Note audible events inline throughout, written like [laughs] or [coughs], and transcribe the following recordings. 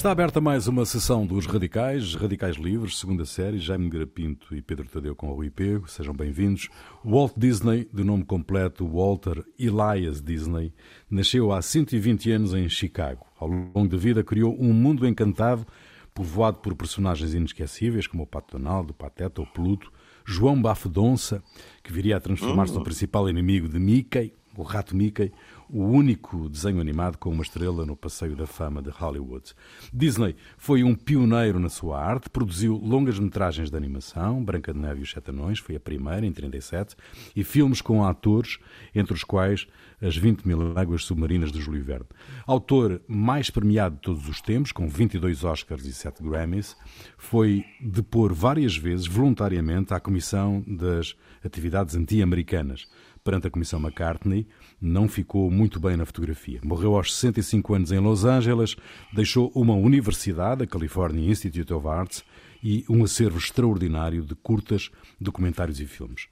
Está aberta mais uma sessão dos Radicais, Radicais Livres, segunda série, Jaime Garapinto e Pedro Tadeu com o Rui Pego, sejam bem-vindos. Walt Disney, de nome completo Walter Elias Disney, nasceu há 120 anos em Chicago. Ao longo da vida criou um mundo encantado, povoado por personagens inesquecíveis como o Pato Donald, o Pateta, o Pluto, João Bafedonça, que viria a transformar-se no principal inimigo de Mickey, o rato Mickey, o único desenho animado com uma estrela no Passeio da Fama de Hollywood. Disney foi um pioneiro na sua arte, produziu longas metragens de animação, Branca de Neve e os Sete Anões, foi a primeira, em 37, e filmes com atores, entre os quais As 20 Mil Águas Submarinas de Júlio Verne. Autor mais premiado de todos os tempos, com 22 Oscars e 7 Grammys, foi depor várias vezes, voluntariamente, à Comissão das Atividades Anti-Americanas perante a Comissão McCartney, não ficou muito bem na fotografia. Morreu aos 65 anos em Los Angeles, deixou uma universidade, a California Institute of Arts, e um acervo extraordinário de curtas, documentários e filmes.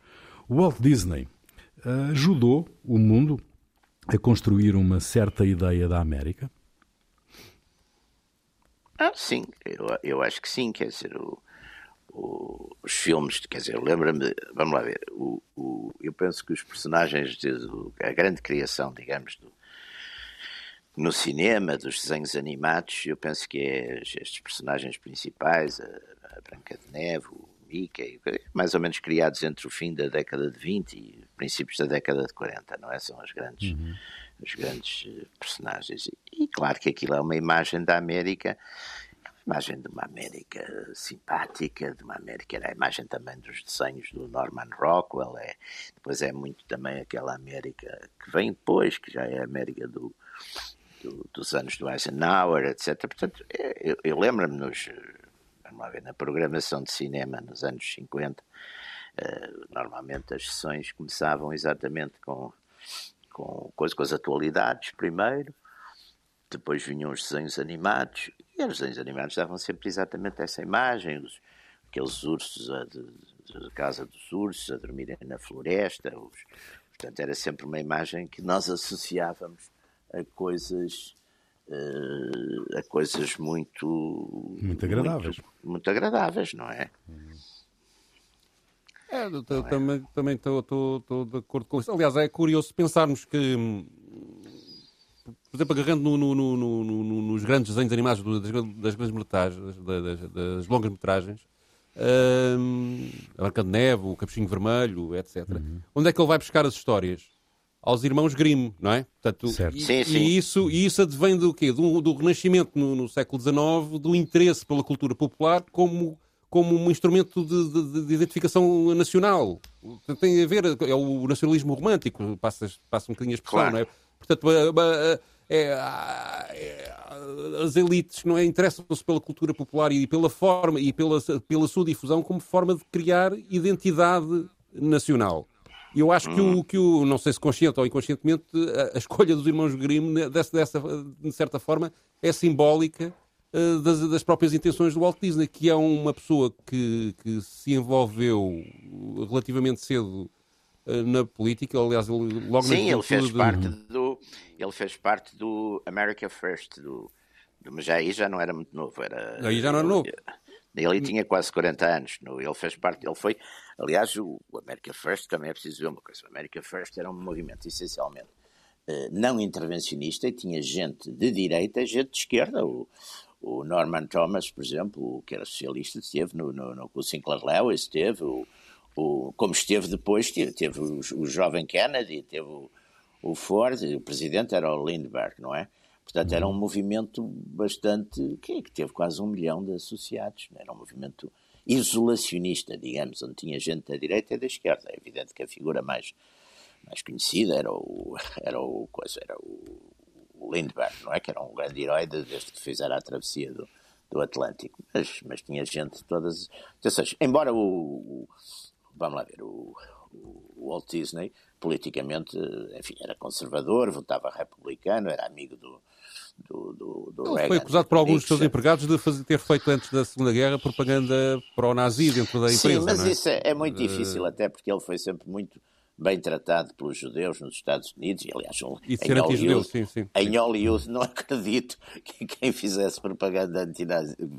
Walt Disney eh, ajudou o mundo a construir uma certa ideia da América? Ah, sim, eu, eu acho que sim, quer dizer, o, os filmes, quer dizer, lembra-me, vamos lá ver, o, o, eu penso que os personagens, de, a grande criação, digamos, do, no cinema, dos desenhos animados, eu penso que é estes personagens principais, a, a Branca de Neve, o Mickey, mais ou menos criados entre o fim da década de 20 e princípios da década de 40, não é? São as grandes, uhum. os grandes eh, personagens. E, e claro que aquilo é uma imagem da América imagem de uma América simpática, de uma América, era a imagem também dos desenhos do Norman Rockwell, é, depois é muito também aquela América que vem depois, que já é a América do, do, dos anos do Eisenhower, etc. Portanto, eu, eu lembro-me nos, na programação de cinema nos anos 50, uh, eh, normalmente as sessões começavam exatamente com, com, com as atualidades primeiro, depois vinham os desenhos animados, e os desenhos animados davam sempre exatamente essa imagem, os, aqueles ursos a, de, de, Casa dos Ursos a dormirem na floresta. Os, portanto, era sempre uma imagem que nós associávamos a coisas. Uh, a coisas muito muito agradáveis muito, muito agradáveis não é é, eu, eu também também estou de acordo com isso. Aliás, é curioso pensarmos que hum, por exemplo, agarrando no, no, no, nos grandes desenhos animados das, das grandes metragens, das, das, longas metragens, um, a Branca de Neve, o Capuchinho Vermelho, etc. Uhum. Onde é que ele vai buscar as histórias? Aos irmãos Grimm, não é? Portanto, certo. E, sim, sim. e, isso, e isso advém do quê? Do, do Renascimento no, no, século XIX, do interesse pela cultura popular como, como um instrumento de, de, de identificação nacional. Tem a ver, é o nacionalismo romântico, passa, passa um bocadinho a expressão, claro. não é? Portanto, é, é, as elites não é, interessam-se pela cultura popular e pela forma e pela, pela sua difusão como forma de criar identidade nacional. Eu acho que o, que o, não sei se consciente ou inconscientemente, a, a escolha dos irmãos Grimm, né, dessa, dessa, de certa forma, é simbólica uh, das, das, próprias intenções do Walt Disney, que é uma pessoa que, que se envolveu relativamente cedo na política, aliás, logo Sim, ele fez de... parte do ele fez parte do America First, do, do, mas já aí já não era muito novo. Era, aí já não era novo. Ele tinha quase 40 anos. No, ele fez parte, ele foi. Aliás, o, America First também é preciso ver uma coisa. O America First era um movimento essencialmente uh, não intervencionista e tinha gente de direita e gente de esquerda. O, o Norman Thomas, por exemplo, que era socialista, esteve no, no, no o Sinclair Lewis, esteve, o, o, como esteve depois, teve, teve o, o jovem Kennedy, teve o, o Ford, o presidente era o Lindbergh, não é? Portanto, era um uhum. movimento bastante. que, que teve quase um milhão de associados. Era um movimento isolacionista, digamos, onde tinha gente da direita e da esquerda. É evidente que a figura mais, mais conhecida era o, [laughs] era o, coisa, era o, o Lindbergh, não é? Que era um grande herói desde que fizeram a travessia do, do Atlântico. Mas, mas tinha gente de todas. Ou seja, embora o, o. vamos lá ver, o, o Walt Disney politicamente, enfim, era conservador, votava republicano, era amigo do, do, do, do Ele foi acusado por alguns dos seus empregados de fazer, ter feito antes da Segunda Guerra propaganda pró-nazi dentro da empresa. Sim, mas é? isso é, é, muito difícil, uh... até porque ele foi sempre muito bem tratado pelos judeus nos Estados Unidos, e aliás, e em, Hollywood, sim, sim. em Hollywood não acredito que quem fizesse propaganda,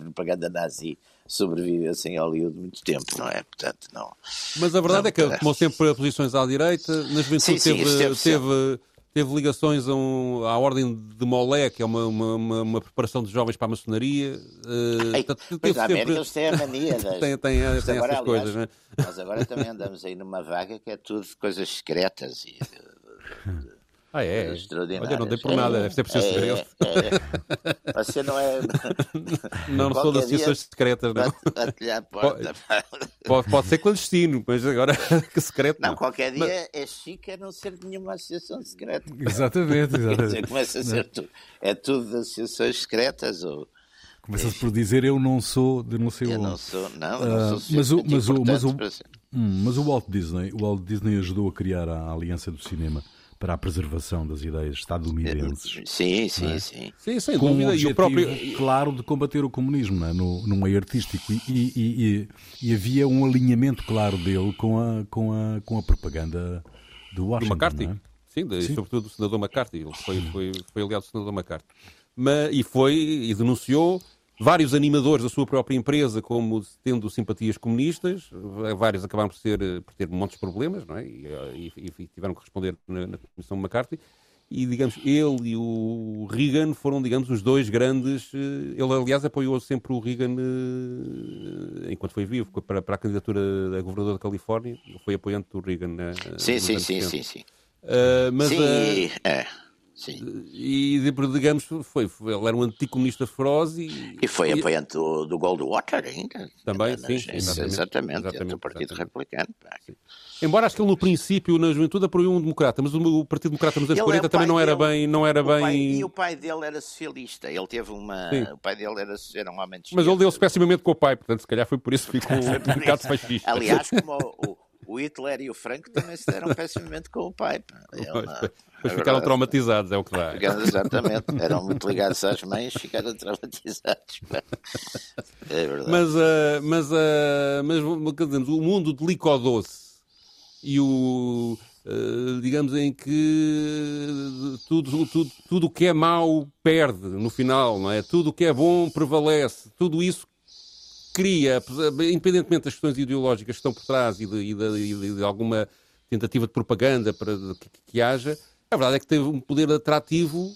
propaganda nazi sobrevivesse em Hollywood muito tempo, não é? Portanto, não. Mas a verdade não, é que tomou sempre posições à direita, na juventude sim, sim, teve, teve, teve, ligações a um, à ordem de Molé, que é uma, uma, uma, preparação de jovens para a maçonaria. Uh, Ai, pois a América eles têm a mania [laughs] das... tem, tem, tem essas aliás, coisas, né? Nós agora também andamos aí numa vaga que é tudo coisas secretas e... Ah, é? Olha, não dei por nada, deve ser preciso é, segredo. É, é. Você não é. [laughs] Não, não sou das associações secretas, não. Pode, pode, pode, ser clandestino, mas agora [laughs] que secreto. Não, não. qualquer dia mas... é chique a não ser de nenhuma associação secreta. [laughs] Exatamente, exatamente. Dizer, começa a ser tudo. É tudo associações secretas ou. Começa-se por dizer eu não sou de não sei eu onde. não sou, não, não uh, sou mas o, mas o, mas o, hum, mas o Walt Disney, o Walt Disney ajudou a criar a Aliança do Cinema para a preservação das ideias estadunidenses. Sim, sim, é? sim. Sim, sem Com dúvida. Um e o próprio, claro, de combater o comunismo é? no, no meio artístico. E, e, e, e, havia um alinhamento claro dele com a, com a, com a propaganda do Washington. Do McCarthy. É? Sim, de, sim, sobretudo do senador McCarthy. Ele foi, foi, foi aliado do senador McCarthy. Mas, e foi, e denunciou vários animadores da sua própria empresa como tendo simpatias comunistas, vários acabaram por, ser, por ter montes de problemas, não é? E, e, e tiveram que responder na, na Comissão McCarthy. E, digamos, ele e o Reagan foram, digamos, os dois grandes. Eh, ele, aliás, apoiou sempre o Reagan eh, enquanto foi vivo, para, para a candidatura a governador da Califórnia. Ele foi apoiante do Reagan. Sim, sim, sim, sim, sim. Uh, mas, sim, uh, é. Sim. E, digamos, foi, foi, ele era um anticomunista feroz e... E foi apoiante do, do Goldwater ainda. Também, sim. Exatamente, exatamente, exatamente do Partido exatamente. Republicano. Embora acho que ele no princípio, na juventude, apoiou um democrata, mas o Partido Democrata nos anos 40 é também não era bem... Não era bem... Pai, e o pai dele era socialista, ele teve uma... Sim. O pai dele era, era um homem de Mas ele deu-se pessimamente com o pai, portanto, se calhar foi por isso que ficou [laughs] um bocado fascista. Aliás, como o, o Hitler e o Franco também se deram pessimamente com o pai. Ele, Depois ficaram traumatizados, é o que dá. Exatamente, eram muito ligados às mães, ficaram traumatizados. É verdade. Mas, uh, mas, uh, mas digamos, o mundo de doce e o. Uh, digamos em que tudo tudo tudo o que é mau perde no final não é tudo o que é bom prevalece tudo isso cria independentemente das questões ideológicas que estão por trás e de, e de, e de, de alguma tentativa de propaganda para que, que haja a verdade é que teve um poder atrativo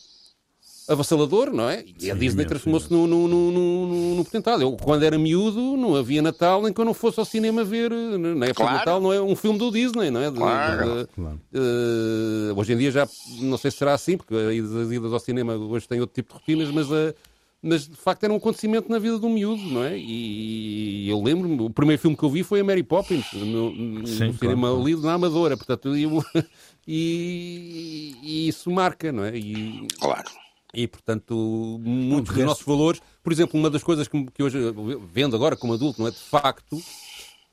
avassalador, não é? E a Disney transformou-se no, no, no, no, no potentado. Eu, quando era miúdo, não havia Natal em que eu não fosse ao cinema ver, na época claro. de Natal, não é um filme do Disney, não é? Claro. De, claro. Uh, hoje em dia já, não sei se será assim, porque as idas ao cinema hoje têm outro tipo de rotinas, mas uh, mas de facto era um acontecimento na vida um miúdo, não é? E, eu lembro-me, o primeiro filme que eu vi foi a Mary Poppins, no, no Sim, cinema claro. ali na Amadora, portanto, eu, [laughs] e, e, isso marca, não é? E, claro. E, portanto, muitos dos nossos valores, por exemplo, uma das coisas que, que hoje, vendo agora como adulto, não é? De facto,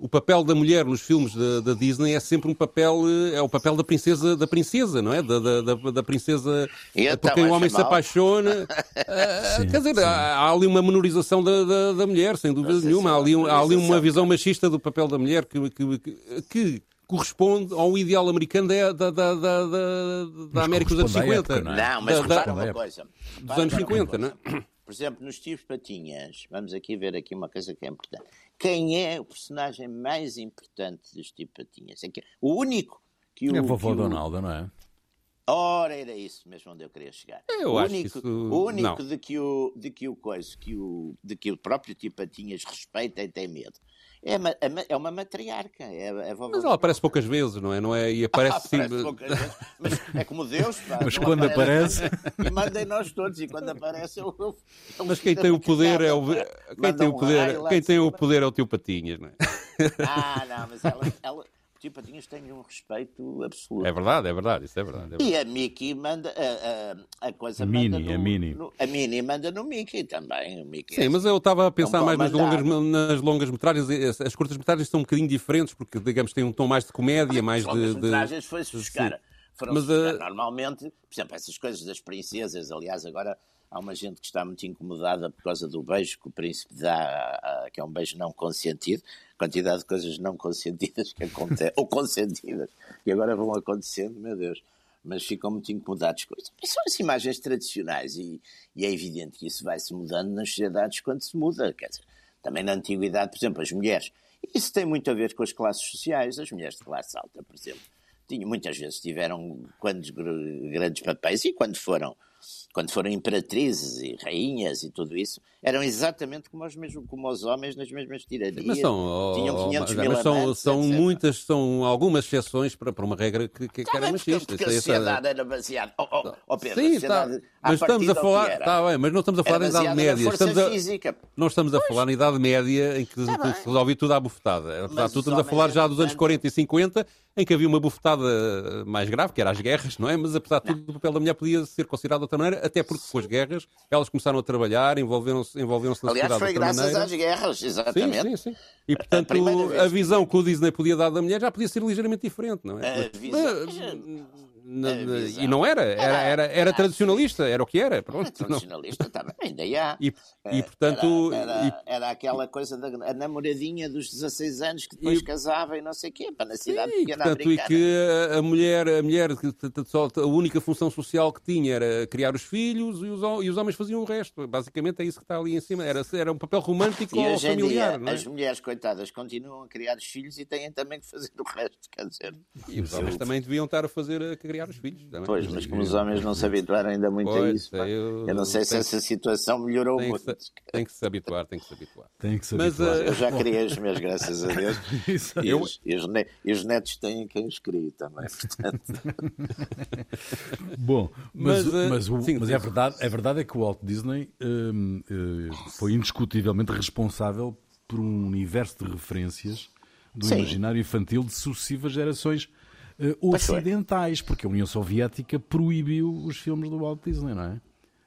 o papel da mulher nos filmes da, da, Disney é sempre um papel eh, é o papel da princesa da princesa não é da, da, da princesa então, por quem o homem se apaixona [laughs] eh, sim, quer dizer há, há, ali uma menorização da, da, da mulher sem dúvida nenhuma há ali, há ali uma visão machista do papel da mulher que, que, que, que corresponde ao ideal americano da, da, da, da, da América dos anos 50. Época, não, é? não, mas repara uma coisa. Dos anos 50, não é? Por exemplo, nos Tios Patinhas, vamos aqui ver aqui uma coisa que é importante. Quem é o personagem mais importante dos Tios Patinhas? É o único que o... É a vovó o... Donalda, não é? Ora, era isso mesmo onde eu queria chegar. Eu o acho único, que isso... o único não. de que o, de que o coisa, que o, de que o próprio Tio Patinhas respeita e tem medo é uma, é uma matriarca. É, é mas ela aparece poucas vezes, não é? Não é? E aparece, [laughs] ah, aparece poucas vezes. Mas é como Deus. Pá, [laughs] mas quando aparece. [laughs] E mandem nós todos. E quando aparece, eu. eu, eu mas quem tem o poder é o. Quem tem o poder, quem tem o poder é o tio Patinhas, não é? Ah, não, mas ela, ela Tio Patinhas tem um respeito absoluto. É verdade, é verdade, isso é verdade. É verdade. E a Mickey manda, a, a, a coisa a manda Mini, no, a Mini. No, a Mini manda no Mickey também. O Mickey Sim, é, mas eu estava a pensar mais nas longas, nas longas metragens. As curtas metragens são um bocadinho diferentes, porque, digamos, têm um tom mais de comédia, mais as de... As metragens foi-se buscar. Foram mas, buscar, uh... normalmente, por exemplo, essas coisas das princesas, aliás, agora há uma gente que está muito incomodada por causa do beijo que o príncipe dá, que é um beijo não consentido, quantidade de coisas não consentidas que acontecem, [laughs] ou consentidas, que agora vão acontecendo, meu Deus, mas ficam muito incomodados com isso. São as imagens tradicionais e, e é evidente que isso vai-se mudando nas sociedades quando se muda, quer dizer, também na antiguidade, por exemplo, as mulheres, isso tem muito a ver com as classes sociais, as mulheres de classe alta, por exemplo, tinham, muitas vezes tiveram quantos grandes papéis e quando foram quando foram imperatrizes e rainhas e tudo isso, eram exatamente como os, mesmos, como os homens nas mesmas tiranias. Mas são, Tinham 500 mil mas são, são muitas, são algumas exceções para, para uma regra que, que, que era machista. Porque a é sociedade era baseada... Oh, oh, oh Pedro, Sim, tá, mas estamos a falar... Está bem, mas não estamos a falar na Idade Média. Estamos a, física. Não estamos a falar na Idade Média em que tá se resolvia tudo à bufetada. Apesar de tudo, estamos a falar já dos anos 40 e 50 em que havia uma bufetada mais grave, que era as guerras, não é? Mas apesar de tudo, o papel da mulher podia ser considerado de outra maneira, até porque com as guerras elas começaram a trabalhar, envolveram-se envolveram na Aliás, foi graças maneira. às guerras, exatamente. Sim, sim, sim. E portanto, a, a visão que o Disney podia dar da mulher já podia ser ligeiramente diferente, não é? A visão... Na, e não era, era, era, era tradicionalista, era o que era. Pronto, era tradicionalista não. também, ainda há. E, e eh, portanto. Era, era, aquela coisa da a namoradinha dos 16 anos que depois e... casava e não sei o quê, para na cidade Sim, pequena portanto, E que a mulher, a mulher a única função social que tinha era criar os filhos e os, e os homens faziam o resto. Basicamente é isso que está ali em cima. Era, era um papel romântico e ou familiar. Dia, é? As mulheres, coitadas, continuam a criar os filhos e têm também que fazer o resto, quer dizer. E os homens também deviam estar a fazer a criar criar os filhos. Também. Pois, mas como os homens não se habituaram ainda muito pois, a isso, eu, eu, não sei se essa situação melhorou tem muito. Que, tem que se habituar, tem que se habituar. Tem que se mas, habituar. Uh... Eu já criei os meus, graças a Deus. [laughs] e, os, e, os e, os, netos têm quem os crie também, [laughs] portanto. Bom, mas, mas, uh, mas, o, sim, mas é, verdade, é verdade é que o Walt Disney uh, foi indiscutivelmente responsável por um universo de referências do sim. imaginário infantil de sucessivas gerações ocidentais, porque a União Soviética proibiu os filmes do Walt Disney, não é?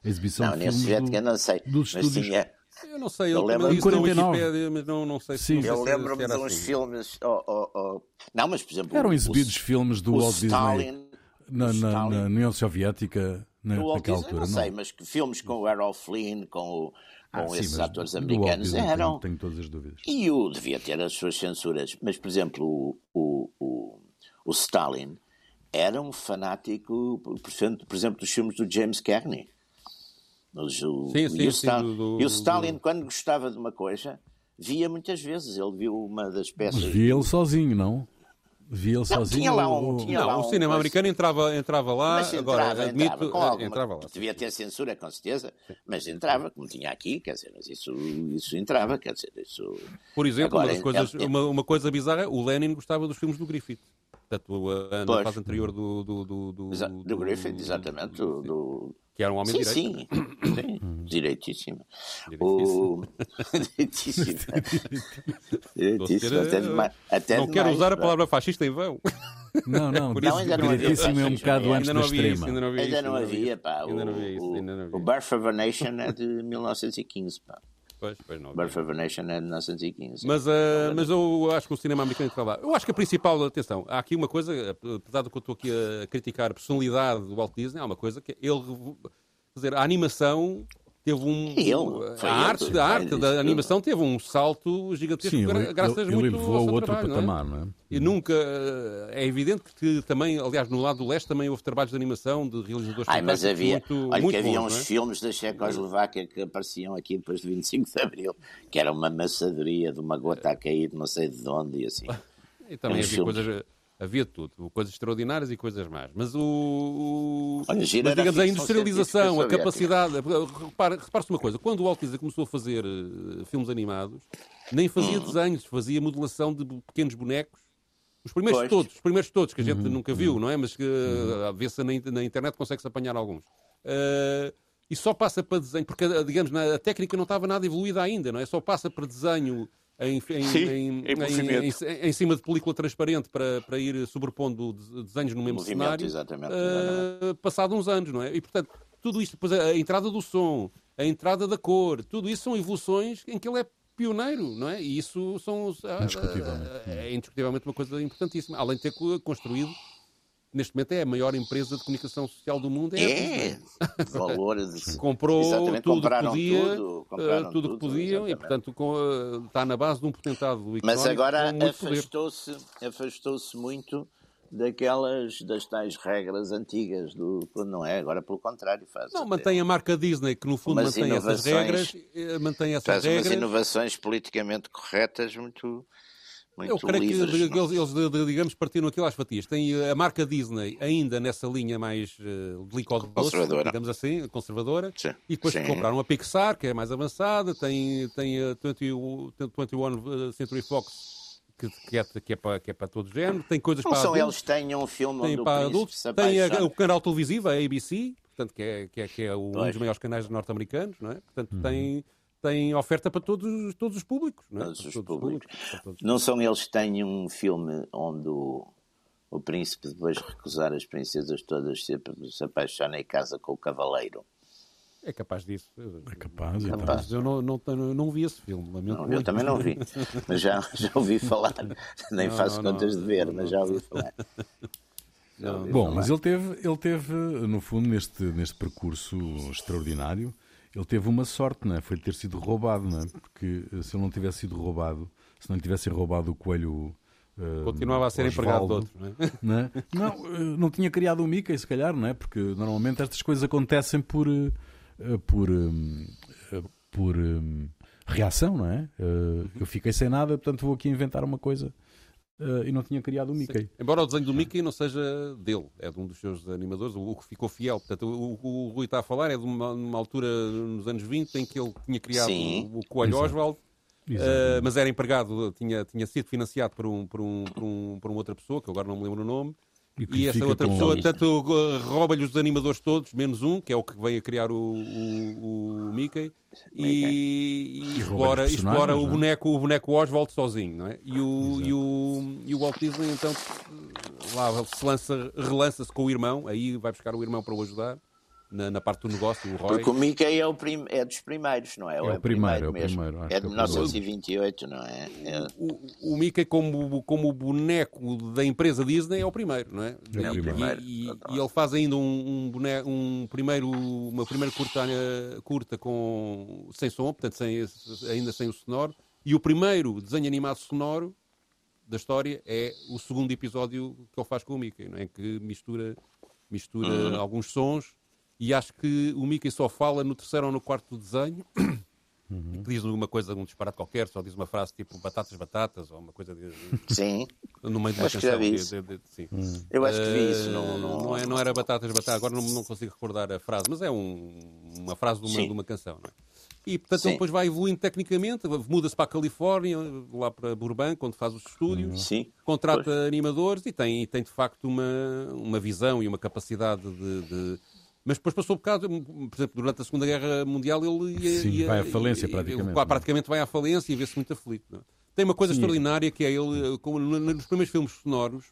A exibição não, de filmes Soviética, do, não sei, dos estúdios. Tinha... Eu não sei, eu, eu lembro em 49. mas não, não sei se Sim. Eu lembro-me de uns assim. filmes. Oh, oh, oh. Não, mas por exemplo. Eram exibidos o, filmes do Walt Disney na, na, na, União Soviética na, naquela altura. Não sei, mas que filmes com o Errol Flynn, com o com ah, esses sim, atores americanos eram. Tenho, tenho, todas as dúvidas. E o devia ter as suas censuras, mas por exemplo, o, o, o, o Stalin era um fanático, por exemplo, dos filmes do James Cagney. O, sim, sim, e o, Stalin, sim, do, e o Stalin do... quando gostava de uma coisa, via muitas vezes. Ele viu uma das peças. Mas via ele sozinho, não? Via ele não, sozinho. Tinha lá um, tinha não, lá o cinema americano entrava, entrava lá, mas entrava, agora admito, entrava, com alguma, entrava lá. Devia ter censura, com certeza, mas entrava, como tinha aqui, quer dizer, mas isso, isso entrava, quer dizer, isso... Por exemplo, agora, uma, coisas, é, uma, uma coisa bizarra, o Lenin gostava dos filmes do Griffith. Portanto, a, na fase anterior do... Do, do, do, do, do Griffith, exatamente. Do, do, que era um homem sim, direito. Sim, [coughs] sim. direitíssimo. O... direitíssimo. [laughs] [laughs] direitíssimo. Até demais. Até não quero usar a palavra fascista em vão. Não, não, [laughs] não ainda não havia. é um bocado antes da extrema. Ainda não havia, ainda não havia, pá. O Birth of a Nation é de 1915, pá. Pois, pois não. Birth of a Nation é de 1915. Mas, uh, mas eu acho que o cinema americano está lá. Eu acho que a principal, atenção, há aqui uma coisa, apesar de que eu estou aqui a criticar a personalidade do Walt Disney, há uma coisa que ele, quer dizer, a animação teve um. Ele, a arte, ele, a arte da animação teve um salto gigantesco Sim, ele, graças ele, muito ele levou ao outro trabalho, patamar, não é? Não é? E nunca. É evidente que também, aliás, no lado do leste também houve trabalhos de animação de realizadores Ai, mas havia, muito, olha muito que havia bons, uns é? filmes da Checoslováquia que apareciam aqui depois de 25 de Abril, que era uma maçadoria de uma gota a cair, não sei de onde e assim. [laughs] E também havia filmes. coisas havia tudo, coisas extraordinárias e coisas más. Mas o, Olha, mas, digamos a industrialização, a capacidade, repare-se uma coisa, quando o Walt Disney começou a fazer uh, filmes animados, nem fazia hum. desenhos, fazia modelação de pequenos bonecos. Os primeiros pois. todos, os primeiros todos que a gente uhum. nunca viu, não é? Mas que uh, vê-se na, na, internet consegue-se apanhar alguns. Uh, e só passa para desenho, porque, digamos, a técnica não estava nada evoluída ainda, não é? Só passa para desenho em, em, Sim, em, em, cima de película transparente para, para ir sobrepondo desenhos no mesmo cenário, exatamente, exatamente. Uh, passado uns anos, não é? E, portanto, tudo isto, depois a, a entrada do som, a entrada da cor, tudo isso são evoluções em que ele é pioneiro, não é? E isso são, indiscutivelmente. é indiscutivelmente uma coisa importantíssima, além de ter construído neste momento é a maior empresa de comunicação social do mundo. É, é valor [laughs] de... comprou Exatamente, tudo que podia, tudo, compraram tudo que podiam e, exatamente. portanto, com, uh, está na base de um potentado económico Mas agora afastou-se afastou-se muito daquelas das tais regras antigas do não é agora pelo contrário faz Não, mantém a marca Disney, que no fundo Umas mantém essas regras, eh, mantém essas faz umas regras. inovações politicamente corretas muito Eu creio que livres, eles, eles, digamos, partiram aquilo às fatias. Tem eh, a marca Disney ainda nessa linha mais uh, delicada, Conservadora. digamos assim, conservadora. Sim, E depois sim. compraram a Pixar, que é mais avançada, tem, tem a 20, o- 21 Century Fox, que, que, é, que, é para, que é para todo género. Tem coisas não para são adultos. eles que têm um filme tem para príncipe adultos, tem a- o canal televisivo, a ABC, portanto, que é, que é, que é o- um Pois. dos maiores canais norte-americanos, não é? Portanto, tem, tem oferta para todos, todos os públicos, não é? Todos os públicos. para todos. Não são eles que têm um filme onde o, o príncipe, depois de recusar as princesas todas, se, se apaixona e casa com o cavaleiro. É capaz disso. É capaz, então. Capaz. Eu não, não, não, não vi esse filme, lamento Não, eu também não vi, [laughs] mas já, já ouvi falar. Nem Não, faço não, contas não. de ver, mas já ouvi falar. [laughs] Já Não. ouvi Bom, falar. mas ele teve, ele teve, no fundo, neste, neste percurso extraordinário, ele teve uma sorte, não é? Foi ter sido roubado, não é? Porque eh, se ele não tivesse sido roubado, se não lhe tivessem roubado o coelho. eh, Continuava a ser empregado de outro, não é? [laughs] não, é? não, eh, não tinha criado o Mickey, se calhar, não é? Porque normalmente estas coisas acontecem por por por reação, não é? Eu fiquei sem nada, portanto vou aqui inventar uma coisa eh, e não tinha criado o Mickey. Embora o desenho do Mickey não seja dele, é de um dos seus animadores, o que ficou fiel. Portanto, o, o, o Rui está a falar é de uma, uma altura nos anos 20 em que ele tinha criado Sim. o, o Coelho Exato. Oswald, Exato. eh, mas era empregado, tinha, tinha sido financiado por, um, por, um, por, um, por uma outra pessoa, que agora não me lembro o nome. E E essa outra pessoa, tanto uh, rouba-lhe os animadores todos, menos um, que é o que veio a criar o, o, o Mickey, e, e explora, explora o, é? boneco, o boneco Oswald sozinho. Não é? e, o, e, o, e o Walt Disney, então, lá se lança, relança-se com o irmão, aí vai buscar o irmão para o ajudar, na, na parte do negócio, o Roy. Porque o Mickey é, o prim- é dos primeiros, não é? Ou o primeiro, é o mesmo? primeiro, acho É que de é o primeiro. 1928, não é? É- o, o Mickey como, como boneco da empresa Disney é o primeiro, não é? É o E- primeiro. E, e- e ele faz ainda um, um, boneco, um primeiro, uma primeira curta, curta com, sem som, portanto sem, ainda sem o sonoro. E o primeiro desenho animado sonoro da história é o segundo episódio que ele faz com o Mickey, não é? que mistura, mistura Uhum. alguns sons. E acho que o Mickey só fala no terceiro ou no quarto desenho. Uhum. que Diz uma coisa, um disparate qualquer, só diz uma frase tipo batatas, batatas, ou uma coisa de, Sim, no meio de uma Acho que já canção. vi isso. de- sim. eu acho que vi isso. Eh, Não, não, não, é- não era batatas, batatas, agora não, não consigo recordar a frase, mas é um- uma frase de uma, de uma canção. Não é? E portanto Sim. ele depois vai evoluindo tecnicamente, muda-se para a Califórnia, lá para Burbank, onde faz os estúdios, Sim. contrata animadores e tem, e tem de facto uma, uma visão e uma capacidade de. de- Mas depois passou por causa, por exemplo, durante a Segunda Guerra Mundial ele ia, Sim, ia- vai à falência, ia- praticamente, ia- é? praticamente vai à falência e vê-se muito aflito. não é? Tem uma coisa Sim. extraordinária que é ele, como no- nos primeiros filmes sonoros,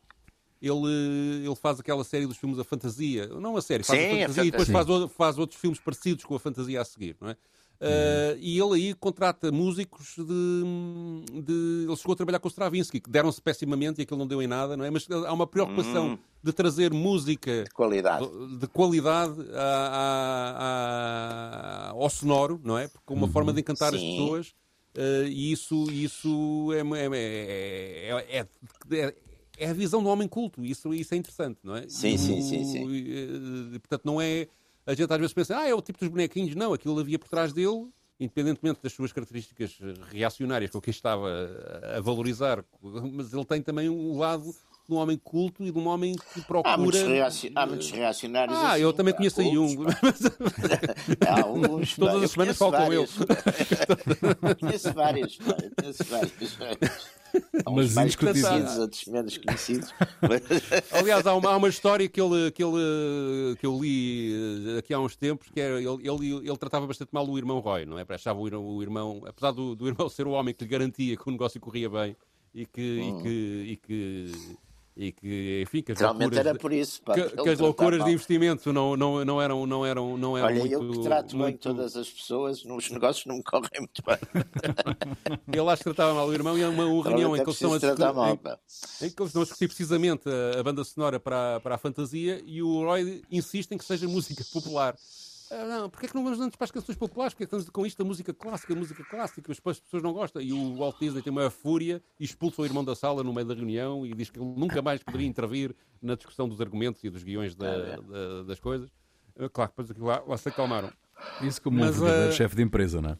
ele, ele faz aquela série dos filmes da fantasia. Não a série, faz Sim, a a fantasia e depois fantasia. faz, faz outros filmes parecidos com a fantasia a seguir, não é? Uh, e ele aí contrata músicos de, de. Ele chegou a trabalhar com o Stravinsky, que deram-se pessimamente e aquilo não deu em nada, não é? Mas há uma preocupação de trazer música Qualidade. de qualidade a- a- a- ao sonoro, não é? Porque uma forma de encantar as Sim. pessoas eh, e isso, isso é, é, é, é- é- é a visão do homem culto, isso, isso é interessante, não é? Sim, E sim, sim, sim. e, eh, portanto, não é. A gente às vezes pensa, ah, é o tipo dos bonequinhos. Não, aquilo havia por trás dele, independentemente das suas características reacionárias que eu aqui estava a valorizar, mas ele tem também um lado de um homem culto e de um homem que procura. Há muitos, reaci- há muitos reacionários. Ah, assim, eu também conheço aí um. [laughs] Há alguns. Todas pá, as semanas falo com vários. conheço vários. pá, eu conheço vários. Há uns Mas mais conhecidos, outros menos conhecidos. [laughs] Aliás, há uma, há uma história que, ele, que, ele, que eu li eh, aqui há uns tempos, que era, ele, ele, ele tratava bastante mal o irmão Roy, não é? Achava o o irmão apesar do, do irmão [laughs] ser o homem que lhe garantia que o negócio corria bem e que, e que, e que e que, enfim, que as Realmente loucuras, era por isso. Pá, que, que as loucuras de investimento não, não, não eram, não eram, não eram Olha, muito, eu que trato bem muito... todas as pessoas, nos negócios não me correm muito bem. [laughs] Ele acho que tratava mal o irmão e há uma, uma reunião em Realmente que é eles estão a mal, discutir, pá. em, em que eles estão a discutir precisamente a, a banda sonora para, para a fantasia e o Roy insiste em que seja música popular. Ah, não, porque é que não vamos antes para as canções populares? Porque é que estamos com isto a música clássica, a música clássica, mas depois as pessoas não gostam. E o Walt Disney tem uma fúria e expulsa o irmão da sala no meio da reunião e diz que ele nunca mais poderia intervir na discussão dos argumentos e dos guiões da- da- das coisas. Ah, Claro, depois aquilo lá, lá se acalmaram. Isso como Mas, um verdadeiro eh, chefe de empresa, não é?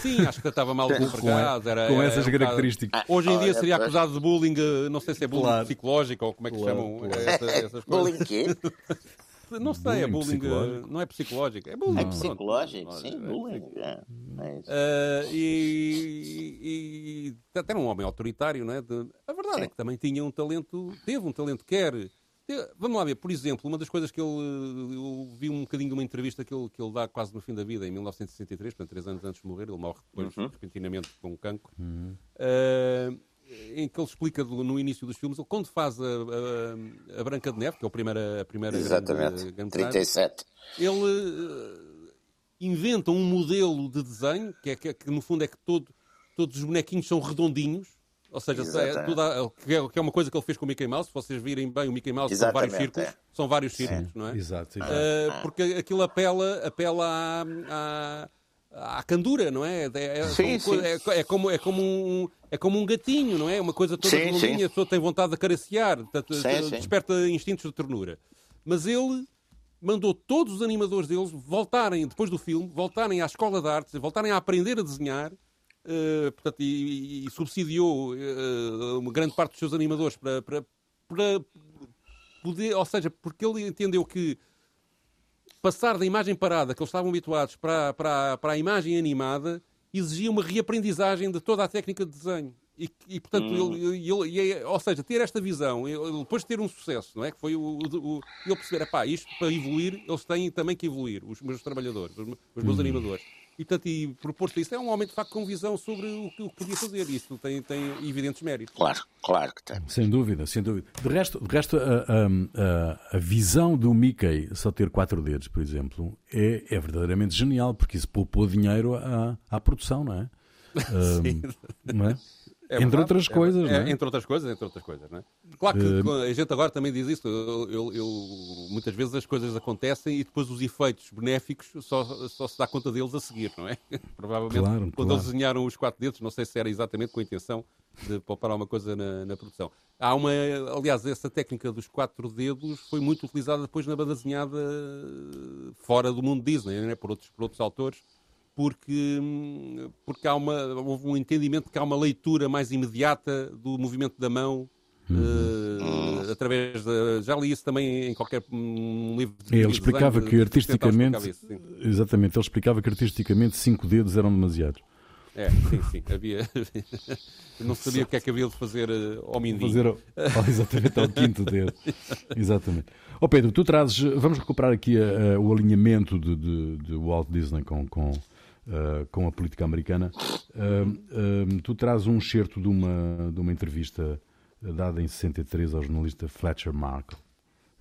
Sim, acho que tratava mal os empregados. Era, com era essas um bocado- características. Hoje em dia seria acusado de bullying, eh, não sei se é bullying Claro. psicológico ou como é que Claro, chamam claro. essa- essas coisas. Bullying quê? [laughs] Não sei, é Bullying bullying, eh, psicológico? não é psicológico, é bullying. É pronto. psicológico, sim, É, bullying. é, é. Ah, e, e, e até era um homem autoritário, não é? De- a verdade é Sim. que também tinha um talento, teve um talento, quer. Vamos lá ver, por exemplo, uma das coisas que ele. Eu vi um bocadinho de uma entrevista que ele, que ele dá quase no fim da vida, em 1963, portanto, três anos antes de morrer, ele morre depois, Uhum. repentinamente, com um cancro. Ah, em que ele explica do- no início dos filmes, quando faz a, a, a Branca de Neve, que é a primeira, a primeira Exatamente. grande metragem, 37. ele eh, inventa um modelo de desenho, que, é, que, que no fundo é que todo- todos os bonequinhos são redondinhos, ou seja, é Exatamente. toda- que, é, que é uma coisa que ele fez com o Mickey Mouse. Se vocês virem bem, o Mickey Mouse são vários Exatamente, círculos, é. são vários círculos, não é? Exato, exato. Eh, porque aquilo apela, apela à, à, à candura, não é? É, é- Sim, são co- sim. é- é como, é, como um, é como um gatinho, não é? Uma coisa toda Sim, sim. a pessoa tem vontade de acariciar, portanto, Sim, desperta instintos de ternura. Mas ele mandou todos os animadores deles voltarem, depois do filme, voltarem à escola de artes, voltarem a aprender a desenhar, eh, portanto, e, e subsidiou eh, uma grande parte dos seus animadores para, para, para poder, ou seja, porque ele entendeu que passar da imagem parada que eles estavam habituados para, para, para a imagem animada exigia uma reaprendizagem de toda a técnica de desenho. E, e, portanto, ele, ele- e é- ou seja, ter esta visão, ele- depois de ter um sucesso, não é? Que foi o, o, o- ele perceber, pá, isto para evoluir, eles têm também que evoluir, os meus trabalhadores, os, meus- os meus animadores. E, portanto, e propor-se isso, é um homem de facto com visão sobre o que, o que podia fazer. Isso tem, tem evidentes méritos. Claro, claro que tem. Sem dúvida, sem dúvida. De resto, de resto a, a- a- visão do Mickey só ter quatro dedos, por exemplo, é, é verdadeiramente genial, porque isso poupou dinheiro à, à produção, não é? [laughs] Ahm, não é? É entre outras é- coisas, é- não é? Entre outras coisas, entre outras coisas, não é? Claro que a gente agora também diz isso. Eu, eu- eu- muitas vezes as coisas acontecem e depois os efeitos benéficos só, só se dá conta deles a seguir, não é? [laughs] Provavelmente Claro, quando claro. eles desenharam os quatro dedos, não sei se era exatamente com a intenção de poupar alguma coisa na, na produção. Há uma, aliás, essa técnica dos quatro dedos foi muito utilizada depois na banda desenhada fora do mundo Disney, é? por, outros, por outros autores porque, porque há uma, houve um entendimento que há uma leitura mais imediata do movimento da mão. eh, através da. Já li isso também em qualquer hum, livro de Ele de explicava que de- artisticamente, isso, exatamente, ele explicava que artisticamente cinco dedos eram demasiados. É, sim, sim. Havia. Eu [laughs] não sabia o que é que havia de fazer uh, ao mindinho. Fazer [laughs] [laughs] exatamente ao quinto dedo. Exatamente. Ó Pedro, tu trazes, vamos recuperar aqui a- a- o alinhamento de, de- de Walt Disney com, com, ah, com a política americana. Ah, tu trazes um excerto de uma, de uma entrevista dada em 63 ao jornalista Fletcher Markle,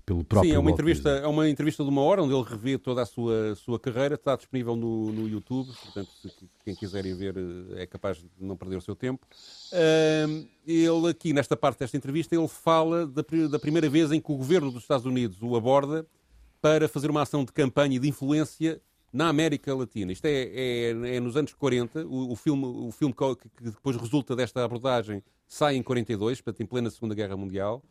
pelo próprio Sim, é uma, entrevista, é uma entrevista de uma hora onde ele revê toda a sua, sua carreira. Está disponível no, no YouTube, portanto, se quem quiser ir ver eh, é capaz de não perder o seu tempo. Ahm, ele aqui, nesta parte desta entrevista, ele fala da, da primeira vez em que o governo dos Estados Unidos o aborda para fazer uma ação de campanha e de influência na América Latina. Isto é, é- é nos anos 40, o, o filme, o filme que, depois resulta desta abordagem sai em 42, portanto, em plena Segunda Guerra Mundial.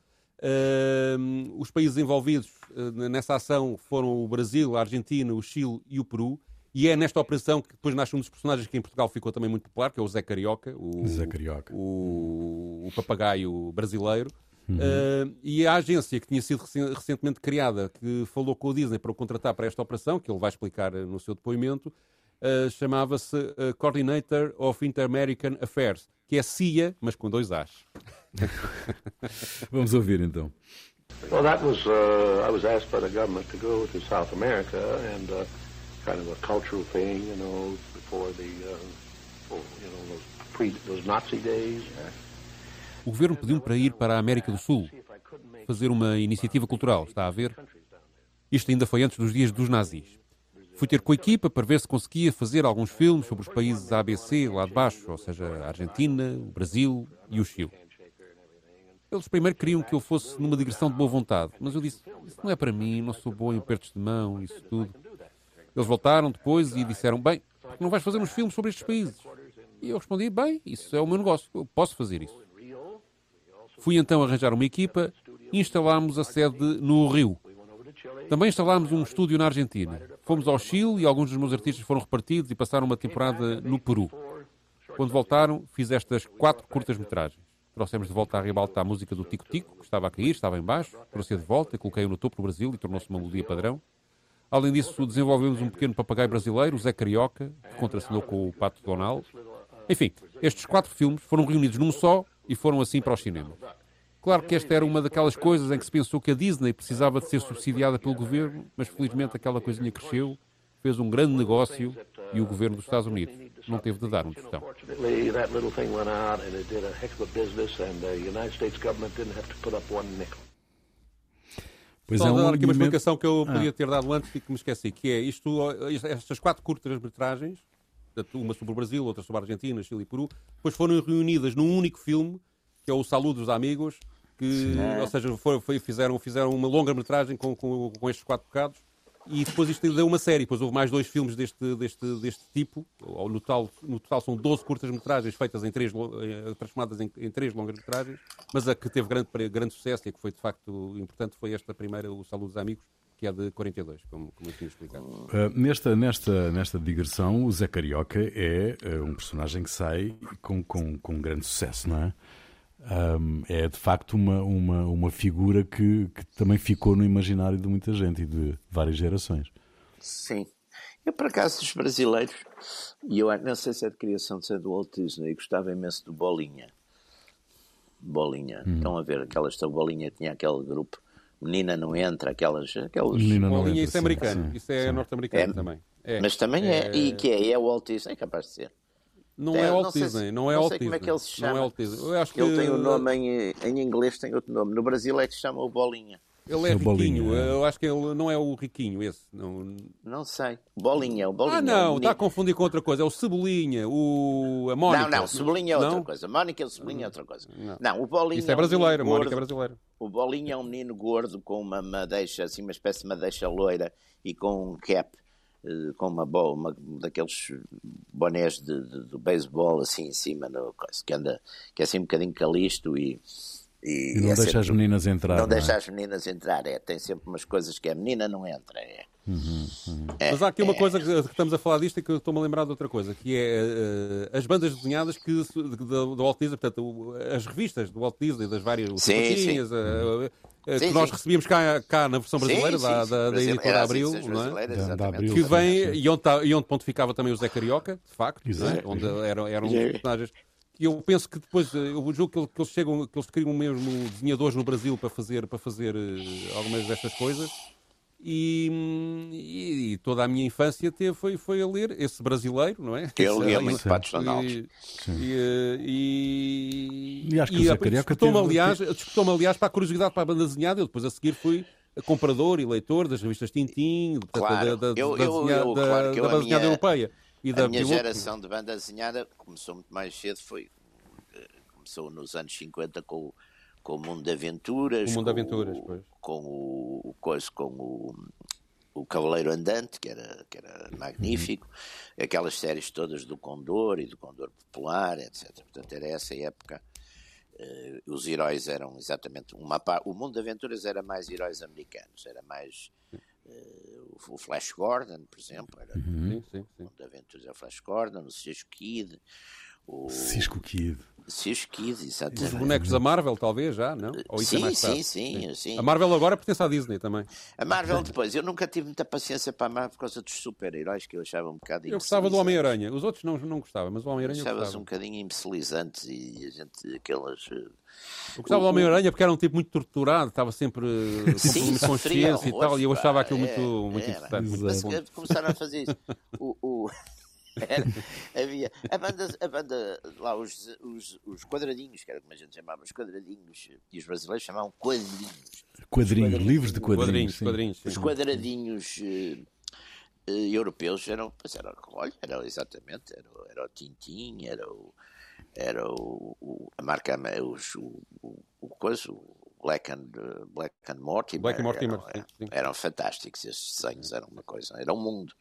Ahm, os países envolvidos eh, nessa ação foram o Brasil, a Argentina, o Chile e o Peru. E é nesta operação que depois nasce um dos personagens que em Portugal ficou também muito popular, que é o Zé Carioca, o, Zé Carioca. o, o papagaio brasileiro. Ah, e a agência que tinha sido recen- recentemente criada, que falou com o Disney para o contratar para esta operação, que ele vai explicar eh, no seu depoimento, ah, chamava-se ah, Coordinator of Inter-American Affairs, que é CIA, mas com dois As. [laughs] Vamos ouvir então. Well, that was, uh, I was asked by the government to go to South America and uh, kind of a cultural thing, you know, before the, uh, for, you know, those, pre, those Nazi days. O governo pediu-me para ir para a América do Sul fazer uma iniciativa cultural, está a ver? Isto ainda foi antes dos dias dos nazis. Fui ter com a equipa para ver se conseguia fazer alguns filmes sobre os países ABC lá de baixo, ou seja, a Argentina, o Brasil e o Chile. Eles primeiro queriam que eu fosse numa digressão de boa vontade, mas eu disse: Isso não é para mim, não sou bom em apertos de mão, isso tudo. Eles voltaram depois e disseram: Bem, não vais fazer uns filmes sobre estes países? E eu respondi: Bem, isso é o meu negócio, eu posso fazer isso. Fui então arranjar uma equipa e instalámos a sede no Rio. Também instalámos um estúdio na Argentina. Fomos ao Chile e alguns dos meus artistas foram repartidos e passaram uma temporada no Peru. Quando voltaram, fiz estas quatro curtas-metragens. Trouxemos de volta à ribalta a música do Tico Tico, que estava a cair, estava em baixo, trouxe de volta coloquei-o no topo do Brasil e tornou-se uma melodia padrão. Além disso, desenvolvemos um pequeno papagaio brasileiro, o Zé Carioca, que contracenou com o Pato Donald. Enfim, estes quatro filmes foram reunidos num só e foram assim para o cinema. Claro que esta era uma daquelas coisas em que se pensou que a Disney precisava de ser subsidiada pelo governo, mas felizmente aquela coisinha cresceu, fez um grande negócio e o governo dos Estados Unidos não teve de dar um tostão. Pois Só é um dar aqui uma explicação que eu Ah. podia ter dado antes e que me esqueci, que é isto, estas quatro curtas-metragens, uma sobre o Brasil, outra sobre a Argentina, Chile e Peru, depois foram reunidas num único filme, que é o Saludos Amigos, que, ou seja, foi- foi- fizeram, fizeram uma longa-metragem com, com, com estes quatro bocados, e depois isto deu uma série, depois houve mais dois filmes deste, deste, deste tipo, ou no total, no total são 12 curtas-metragens feitas em três, eh, transformadas em, em três longas-metragens, mas a que teve grande, grande sucesso e a que foi de facto importante foi esta primeira, o Saludos Amigos, que é de 42, como, como eu tinha explicado. Uh, nesta, nesta, nesta digressão, o Zé Carioca é uh, um personagem que sai com, com, com grande sucesso, não é? Um, é de facto uma, uma, uma figura que, que também ficou no imaginário de muita gente e de várias gerações. Sim. Eu, por acaso, dos brasileiros, e eu não sei se é de criação de ser do Walt Disney, gostava imenso do Bolinha. Bolinha. Hum. Estão a ver aquelas da Bolinha, tinha aquele grupo. Menina não entra, aquelas. aquelas... Menina não Bolinha, entra, isso é americano, sim, isso é norte-americano É, também. É. Mas também é. E que é? É o Walt Disney, é capaz de ser. Não É, é não Walt sei Disney, não é não Walt sei Disney. como é que ele se Não é chama. Walt Disney. Eu acho que Ele tem o nome em, em inglês, tem outro nome. No Brasil é que se chama o Bolinha. Ele é É o Bolinha, riquinho. é. Eu acho que ele não é o riquinho esse. Não, Não sei. Bolinha, o Bolinha. Ah, o não, está a confundir com outra coisa. É o Cebolinha, o... a Mónica. Não, não, Cebolinha é outra Não? coisa. Mónica e o Cebolinha é outra coisa. Não. Não, o Bolinha. Isso é um brasileiro, a menino Mónica é gordo. brasileira. O Bolinha é um menino gordo com uma madeixa, assim, uma espécie de madeixa loira e com um cap, eh, com uma bola, uma, daqueles bonés de, de, do beisebol assim em cima, no, que anda, que é assim um bocadinho calisto e. E não é deixa sempre- as meninas entrar. Não não é? deixa as meninas entrar, é. Tem sempre umas coisas que a menina não entra, é. É, Mas há aqui uma é. coisa que, que estamos a falar disto e que eu estou-me a lembrar de outra coisa, que é eh, as bandas desenhadas que, do, do Walt Disney, portanto, as revistas do Walt Disney, das várias Sim, patinhas, eh, eh, Sim, que nós sim. recebíamos cá, cá na versão brasileira Sim, da, sim, sim. da, da editora Abril, é? Abril. que Sim, vem sim. e onde, tá- e onde pontificava também o Zé Carioca, de facto, né? onde eram, eram Sim. personagens. E eu penso que depois, eh, eu julgo que, que eles chegam, que eles criam mesmo desenhadores no Brasil para fazer, para fazer eh, algumas destas coisas. E, e- e toda a minha infância teve, foi, foi a ler esse brasileiro, não é? Ele Esse- muito e- Patos Donaldos. E, e, e, E acho que despertou-me, teve- aliás, aliás, para a curiosidade para a banda desenhada. Eu depois a seguir fui comprador e leitor das revistas Tintim, Claro. da, da, da eu- desenhada, eu, claro que eu, da a banda desenhada minha- europeia. E A minha geração de banda desenhada começou muito mais cedo, foi eh, começou nos anos 50 com, o- com o Mundo de Aventuras, O Mundo de com Aventuras, o- pois. com o, o coisa, com o, o Cavaleiro Andante, que era, que era magnífico, aquelas séries todas do Condor e do Condor Popular, etc. Portanto, era essa época. Eh, os heróis eram exatamente uma. O Mundo de Aventuras era mais heróis americanos, era mais eh, o Flash Gordon, por exemplo, era Sim, sim, sim. Aventuras é o Flash Gordon, o Cisco Kid, o Cisco Kid. Cisco Kid, Os exatamente. bonecos da Marvel, talvez, já, não? Ou isso é Sim, mais tarde? sim, sim, sim. A Marvel agora pertence à Disney também. A Marvel [laughs] depois, eu nunca tive muita paciência para a Marvel por causa dos super-heróis que eu achava um bocado Eu gostava do. Homem-Aranha. Os outros não, não gostava, mas o Homem-Aranha eu gostava. um bocadinho imbecilizantes e a gente, aquelas... eh, Eu gostava do Homem-Aranha porque era um tipo muito torturado, estava sempre eh, com Sim, sofria consciência e tal, e eu achava aquilo é, muito, muito era. interessante. muito Mas começaram a fazer isso. O, o- [laughs] havia a banda, a banda lá, os, os, os quadradinhos, que era como a gente chamava, os quadradinhos, e os brasileiros chamavam quadrinhos. Quadrinhos, livros de quadrinhos. Quadrinhos, quadrinhos. sim. Os quadradinhos eh, eh, europeus eram, pois era, olha, era exatamente, era, o- era o Tintin, era o, era o, o- a marca, os, o, o, o coisa, o Black and, eh, Black and Mortimer. Black Mortimer, eram, sim, sim. eram fantásticos, esses desenhos eram uma coisa, era um mundo.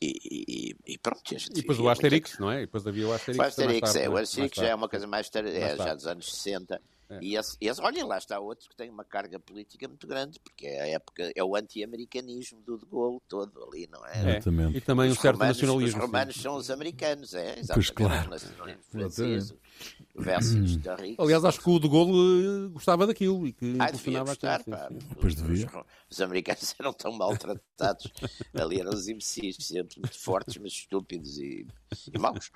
E, e, e pronto, E depois o Asterix, não é? E depois havia o Asterix. o Asterix, tarde, é, o Asterix já é uma coisa mais tarde, é, já dos anos 60. É. E esse, esse, olha, lá está outro que tem uma carga política muito grande, porque é a época, é o anti-americanismo do De Gaulle todo ali, não é? É. Exatamente. E também um Os certo romanos, nacionalismo. Os sim. romanos são os americanos, é? Exatamente. Pois, claro. O nacionalismo francês versus historique. Aliás, acho que o de Gaulle eh, gostava daquilo e que Ah, devia impulsionava gostar, aquilo. pá. sim, sim. Pois devia. Os, os americanos [laughs] eram tão maltratados. Ali eram os imbecis, sempre muito fortes, mas estúpidos e, e maus.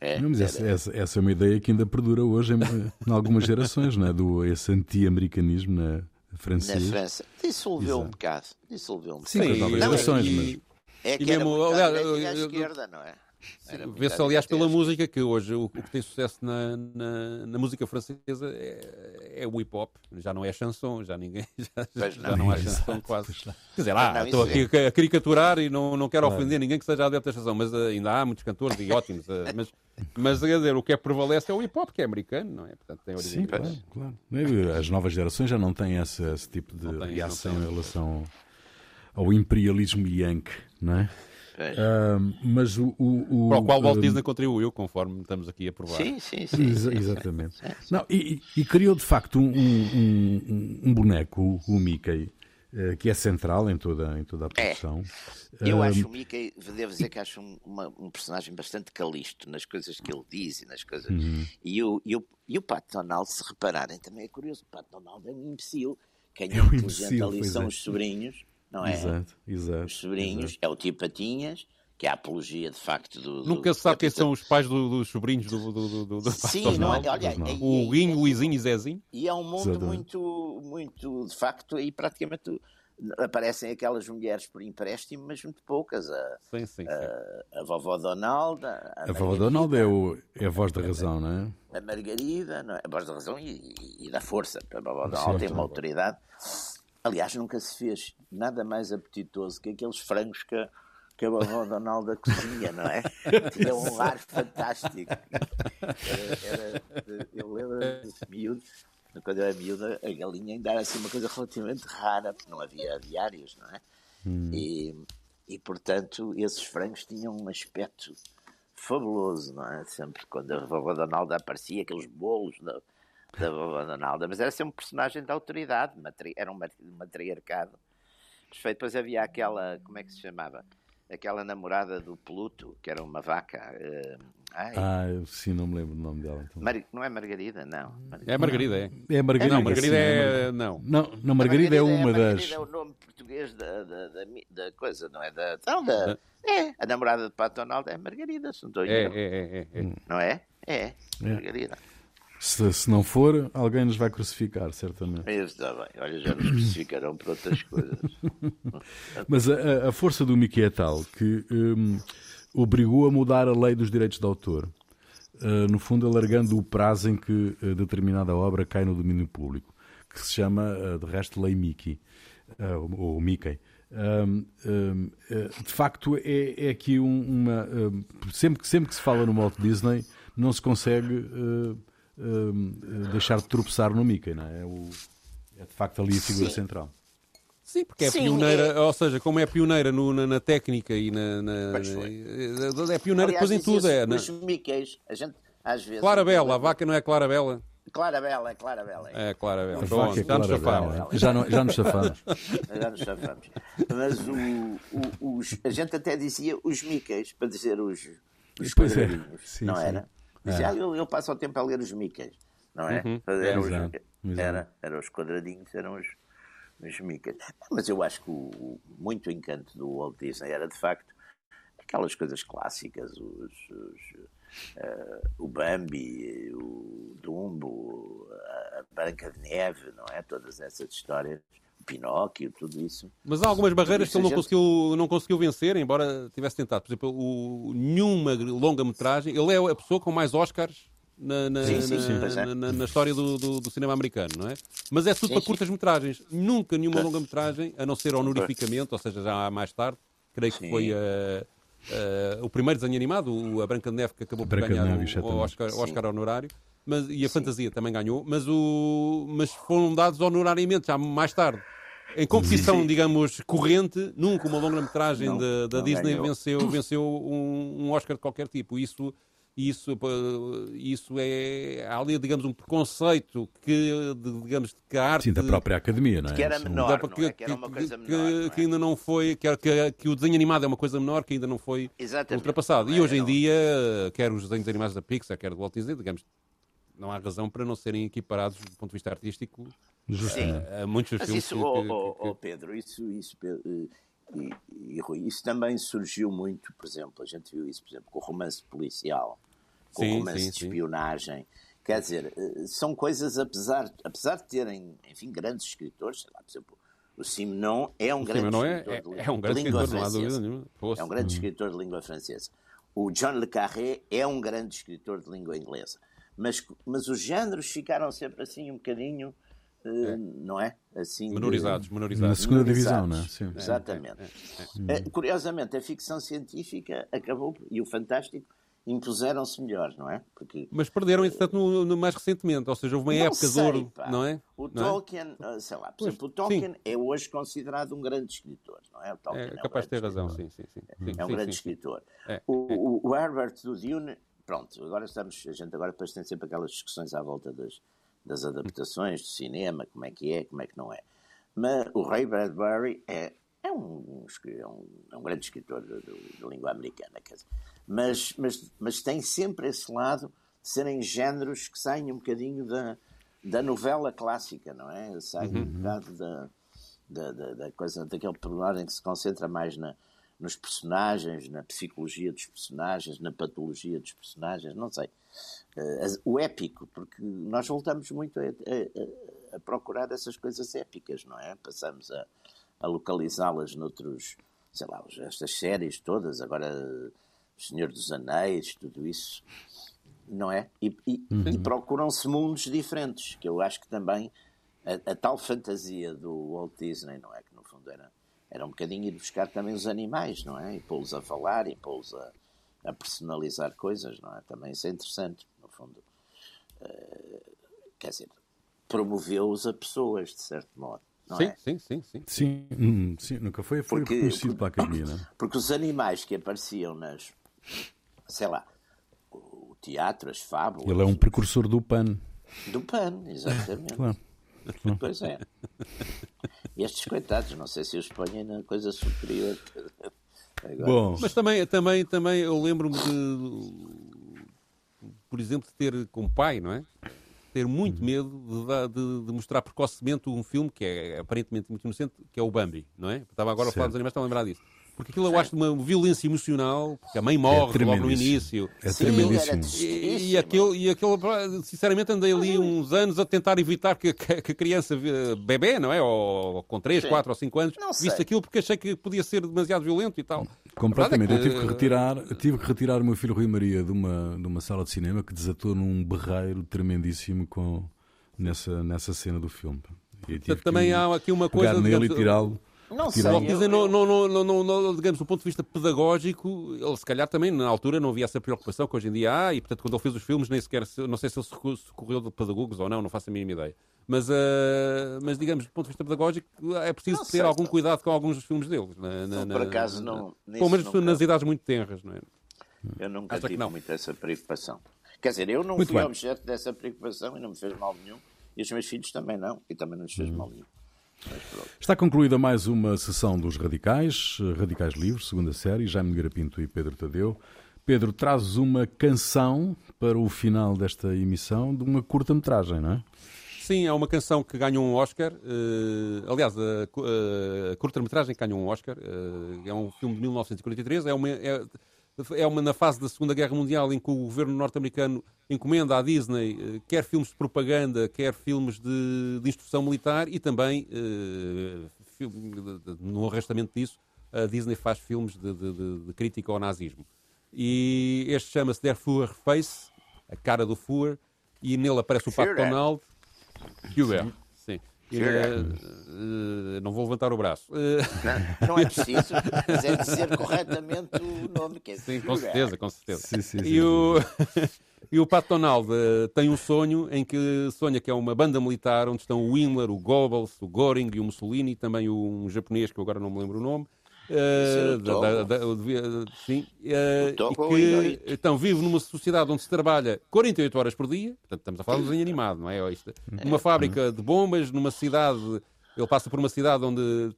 É, Não, mas essa, essa, essa é uma ideia que ainda perdura hoje em, em algumas gerações, não é? Do esse anti-americanismo na na francês. França. Dissolveu um Exato. bocado. Dissolveu um Sim, bocado. com as novas gerações, mas É que E era mesmo, muito aliás, eu- esquerda, não é? Vê-se, à aliás, à pela música que hoje o, o que tem sucesso na, na, na música francesa é, é o hip hop. Já não é chanson, já ninguém. [laughs] Já, já não. não, há Exato, chanson quase. não. Quer dizer, lá, Não, estou isso aqui a caricaturar e não, não quero Claro. ofender ninguém que seja adepto da chanson, mas eh, ainda há muitos cantores e ótimos. eh, mas, mas quer dizer, o que é que prevalece é o hip hop, que é americano, não é? Portanto, tem origem Sim, claro, claro. As novas gerações já não têm esse, esse tipo de Não reação não em relação ao imperialismo yankee, não é? Ah, mas o, o, o- Para o qual Walt ah, Disney contribuiu, conforme estamos aqui a provar. Sim, sim, sim. Exa- exatamente. Não, e, e- criou de facto um, um- um- boneco, o, o Mickey, eh, que é central em toda, em toda a produção. Eu Ah, acho o Mickey, devo dizer que acho um, uma- um personagem bastante calisto nas coisas que ele diz e nas coisas. Uhum. E, o, e, o, e o Pat Donald, se repararem, também é curioso. O Pat Donald é um imbecil. Quem é, É um inteligente imbecil, ali são é. os sobrinhos, não é? Exato, exato. Os sobrinhos, é o tio Patinhas, que é a apologia de facto do. do Nunca se sabe quem são os pais do- dos sobrinhos do, do, do, do, do Sim, não é? Olha, e- O e- Guinho, Luizinho e Zezinho. E é um mundo Exatamente. muito, muito, de facto, aí praticamente aparecem aquelas mulheres por empréstimo, mas muito poucas. A, Sim, sim, sim. a, a vovó Donalda, a, A vovó Margarida, Donald é, o, é a voz da razão, não é? a Margarida, não é? a voz da razão e, e- e da força. A vovó. Donalda tem uma autoridade. Aliás, nunca se fez nada mais apetitoso que aqueles frangos que, a- que a vovó Donalda cozinha, não é? [laughs] Tinha um ar fantástico. Era, era- eu lembro desse miúdo, quando eu era miúda, a galinha ainda era assim uma coisa relativamente rara, porque não havia diários, não é? E, e, portanto, esses frangos tinham um aspecto fabuloso, não é? Sempre quando a vovó Donalda aparecia, aqueles bolos da, da vovó Donalda, mas era sempre um personagem de autoridade, matri- era um matri- matriarcado. Perfeito. Depois havia aquela, como é que se chamava? Aquela namorada do Pluto, que era uma vaca. eh, ai, Ah, eu sim, não me lembro do nome dela. então. Mar- Não é Margarida, não. É a Margarida, é. É Margarida. Não, Margarida sim, é. Não. Não, não, Margarida é uma Margarida das. é o nome português da, da, da, da coisa, não é? Da, não, da, é, a namorada de Pato Donald é Margarida, se não estou a É, é, é, é, é. Não é? É, Margarida. Se, se não for, alguém nos vai crucificar, certamente. Isso está bem. Olha, já nos crucificarão por outras coisas. [laughs] Mas a- a, força do Mickey é tal que hum, obrigou a mudar a lei dos direitos de autor. Uh, no fundo, alargando o prazo em que uh, determinada obra cai no domínio público, que se chama, uh, de resto, Lei Mickey, ou, ou Mickey. Um, um, uh, de facto, é, é aqui um- uma. um, sempre, sempre que se fala no Walt Disney, não se consegue uh, um, uh, deixar de tropeçar no Mickey, não é? É, o- é de facto ali a figura Sim. central. Sim, porque é Sim, pioneira, ou seja, como é pioneira no- na, na técnica e na. na- Pois foi. é pioneira depois em tudo. É, na, Os Mickeys, a gente às vezes. Clarabela, a vaca não é Clarabela? Clarabela, Clarabela. É Clarabela. A Pronto, vaca é já nos dela. Já, não- já nos chafamos. [laughs] Já nos chafamos. Mas o, o- os, a gente até dizia os Mickeys, para dizer os, os Pois é. Sim, não sim. era? Dizia, ah, eu, eu passo o tempo a ler os Mickeys, não é? Uhum. Eram os, era, eram os quadradinhos, eram os, os Mickeys. Mas eu acho que o, muito encanto do Walt Disney era, de facto, aquelas coisas clássicas, os, os, eh, o Bambi, o Dumbo, a Branca de Neve, não é? Todas essas histórias. Pinóquio, tudo isso. Mas há algumas barreiras que ele não gente... conseguiu, não conseguiu vencer, embora tivesse tentado. Por exemplo, o, nenhuma longa-metragem. Ele é a pessoa com mais Oscars na, na, sim, sim, na, sim, é. na, na história do, do, do, cinema americano, não é? Mas é tudo para curtas-metragens. Nunca nenhuma longa-metragem, a não ser honorificamente, ou seja, já mais tarde, creio que foi a. Uh, o primeiro desenho animado, a Branca de Neve, que acabou por ganhar o, o Oscar, Oscar honorário, mas, e a Sim. Fantasia também ganhou, mas, o, mas foram dados honorariamente já mais tarde. Em competição, Sim. digamos, corrente, nunca uma longa-metragem da, da Disney ganhou. venceu, venceu um, um, Oscar de qualquer tipo. Isso, isso, isso é. Há ali, digamos, um preconceito que, digamos, que a arte. Sim, da própria academia, não é? Que era menor. Que, é? que, era uma coisa menor, que, é? que ainda não foi. Que, que, que o desenho animado é uma coisa menor que ainda não foi Exatamente. ultrapassado. E hoje em dia, quer os desenhos animados da Pixar, quer do Walt Disney, digamos, não há razão para não serem equiparados do ponto de vista artístico a, a, muitos Mas filmes. Isso, que, oh, oh, oh, Pedro, isso, isso, e, e, Rui, isso também surgiu muito, por exemplo, a gente viu isso, por exemplo, com o romance policial, com sim, o romance sim, de espionagem. Sim. Quer dizer, eh, são coisas, apesar, apesar de terem, enfim, grandes escritores, sei lá, por exemplo, o Simenon é um o grande é, escritor é, é, um grande de língua escritor, francesa. É um grande escritor de língua francesa. O John Le Carré é um grande escritor de língua inglesa mas, mas os géneros ficaram sempre assim um bocadinho, uh, é. não é? Assim, menorizados, menorizados. Na segunda divisão, não é? Sim. Exatamente. É, é, curiosamente, a ficção científica acabou, e o fantástico, impuseram-se melhor, não é? Porque, Mas perderam, entretanto, no, no, mais recentemente, ou seja, houve uma não época sei, de ouro, não é? O não Tolkien, é? sei lá, por pois, exemplo, o Tolkien sim. é hoje considerado um grande escritor, não é? O Tolkien é, é capaz de ter razão, sim, sim, sim. É um grande escritor. O, o, o Herbert do Dune pronto, agora estamos, a gente agora depois tem sempre aquelas discussões à volta das, das adaptações do cinema, como é que é, como é que não é. Mas o Ray Bradbury é, é, um, é um, é um grande escritor de, língua americana, quer dizer, mas, mas, mas tem sempre esse lado de serem géneros que saem um bocadinho da, da novela clássica, não é? Saem uhum. um bocado da, da, da, da coisa, daquele personagem que se concentra mais na, nos personagens, na psicologia dos personagens, na patologia dos personagens, não sei. Uh, o épico, porque nós voltamos muito a, a, a, procurar essas coisas épicas, não é? Passamos a, a localizá-las noutros, sei lá, estas séries todas, agora Senhor dos Anéis, tudo isso, não é? E, e, uhum. e procuram-se mundos diferentes, que eu acho que também a, a tal fantasia do Walt Disney, não é? Que no fundo era era um bocadinho ir buscar também os animais, não é? E pô-los a falar e pô-los a, a, personalizar coisas, não é? Também isso é interessante, no fundo. Uh, quer dizer, promoveu-os a pessoas, de certo modo. sim, é? sim, sim, sim. Sim, hum, sim nunca foi, foi porque, reconhecido pela academia, não é? [coughs] Porque os animais que apareciam nas, sei lá, o teatro, as fábulas... Ele é um precursor do PAN. Do PAN, exatamente. claro. Pois é. E estes coitados, não sei se os põem na coisa superior. Agora. Bom. Mas também, também, também eu lembro-me de, por exemplo, de ter como pai, não é? Ter muito medo de, de, de, mostrar precocemente um filme que é aparentemente muito inocente, que é o Bambi, não é? Estava agora a falar dos animais, estão a lembrar disso. Porque aquilo eu acho uma violência emocional, porque a mãe morre é logo no início. É tremendíssimo. E, e, aquilo, e aquilo, sinceramente, andei ali uns anos a tentar evitar que, que a criança, bebê, não é? Ou com 3, 4 ou 5 anos, visse aquilo porque achei que podia ser demasiado violento e tal. Completamente. É que... Eu tive que, retirar, tive que retirar o meu filho Rui Maria de uma, de uma sala de cinema que desatou num berreiro tremendíssimo com, nessa, nessa cena do filme. também há aqui uma coisa. Nele digamos, e tirá-lo não sei. Eu, dizer, não, não, não, não, digamos, do ponto de vista pedagógico, ele se calhar também na altura não havia essa preocupação que hoje em dia há, e portanto quando ele fez os filmes nem sequer, não sei se ele socorreu de pedagogos ou não, não faço a mínima ideia. Mas, uh, mas digamos, do ponto de vista pedagógico, é preciso ter algum cuidado com alguns dos filmes deles. Na, na, não, por acaso não. Pelo menos nas idades muito tenras, não é? Eu nunca Acho tive muito essa preocupação. Quer dizer, eu não muito fui bem. objeto dessa preocupação e não me fez mal nenhum. E os meus filhos também não, e também não lhes fez hum. mal nenhum. Está concluída mais uma sessão dos Radicais, Radicais Livres, segunda série, Jaime Nogueira Pinto e Pedro Tadeu. Pedro, trazes uma canção para o final desta emissão de uma curta-metragem, não é? Sim, é uma canção que ganhou um Oscar. Uh, aliás, a, a curta-metragem ganhou um Oscar. Uh, é um filme de 1943. É uma, é, é uma na fase da Segunda Guerra Mundial em que o governo norte-americano encomenda à Disney eh, quer filmes de propaganda, quer filmes de, de instrução militar e também, uh, no arrastamento disso, a Disney faz filmes de, de, de crítica ao nazismo. E este chama-se Der Fuhrer Face, a cara do Fuhrer, e nele aparece o Pato Donald. Führer. Sim. Uh, uh, não vou levantar o braço. Uh... Não, não, é [laughs] preciso, mas é dizer corretamente o nome que é Sim, com certeza, com certeza. Sim, sim, e, o... [laughs] e o Pat Donald tem um sonho em que sonha que é uma banda militar onde estão o Himmler, o Goebbels, o Göring e o Mussolini, também um japonês que eu agora não me lembro o nome. Uh, da, da, da, sim, uh, que então vive numa sociedade onde se trabalha 48 horas por dia, portanto estamos a falar de um desenho animado, não é? Isto, numa é. fábrica de bombas, numa cidade, ele passa por uma cidade onde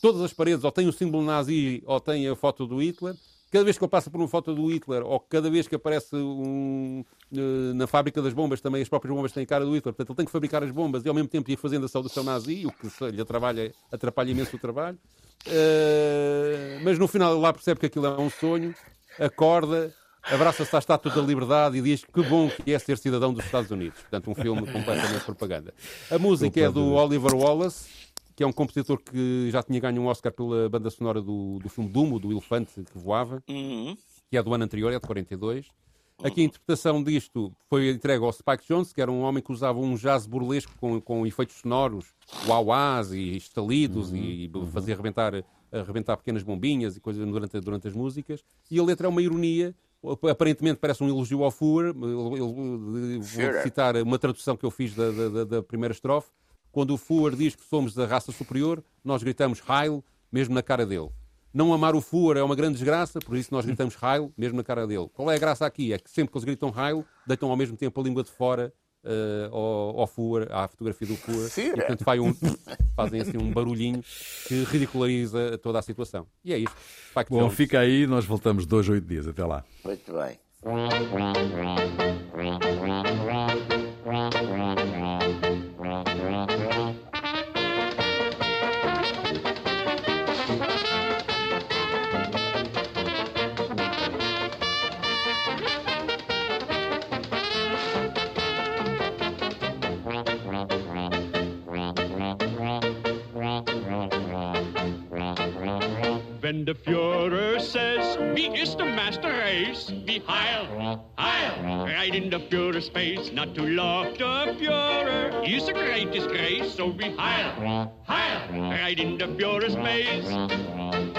todas as paredes ou têm o símbolo nazi ou têm a foto do Hitler. Cada vez que ele passa por uma foto do Hitler ou cada vez que aparece um, uh, na fábrica das bombas, também as próprias bombas têm cara do Hitler. Portanto, ele tem que fabricar as bombas e ao mesmo tempo ir fazendo a saudação nazi, o que lhe atrapalha, atrapalha imenso o trabalho. Uh, mas no final ele lá percebe que aquilo é um sonho, acorda, abraça-se à estátua da liberdade e diz que bom que é ser cidadão dos Estados Unidos. Portanto, um filme completamente propaganda. A música é do Oliver Wallace, que é um compositor que já tinha ganho um Oscar pela banda sonora do, do filme Dumo, do elefante que voava, uhum. que é do ano anterior, é de 42. Aqui a interpretação disto foi entregue ao Spike Jones, que era um homem que usava um jazz burlesco com, com efeitos sonoros, uauás e estalidos, uhum, e uhum. fazia arrebentar, arrebentar pequenas bombinhas e coisas durante, durante as músicas. E a letra é uma ironia, aparentemente parece um elogio ao Fuhr. Vou citar uma tradução que eu fiz da, da, da primeira estrofe. Quando o Fuhr diz que somos da raça superior, nós gritamos Heil, mesmo na cara dele. Não amar o Fuhr é uma grande desgraça, por isso nós gritamos [laughs] Heil, mesmo na cara dele. Qual é a graça aqui? É que sempre que eles gritam Heil, deitam ao mesmo tempo a língua de fora uh, ao, ao Fuhr, à fotografia do Fuhr, e portanto faz um, [laughs] fazem assim um barulhinho que ridiculariza toda a situação. E é isto. Bom, fica aí, nós voltamos dois, oito dias. Até lá. Muito bem. Heil, Heil, right in the Führer's space. Not to the Führer is a great disgrace. So be Heil, Heil, right in the Führer's space.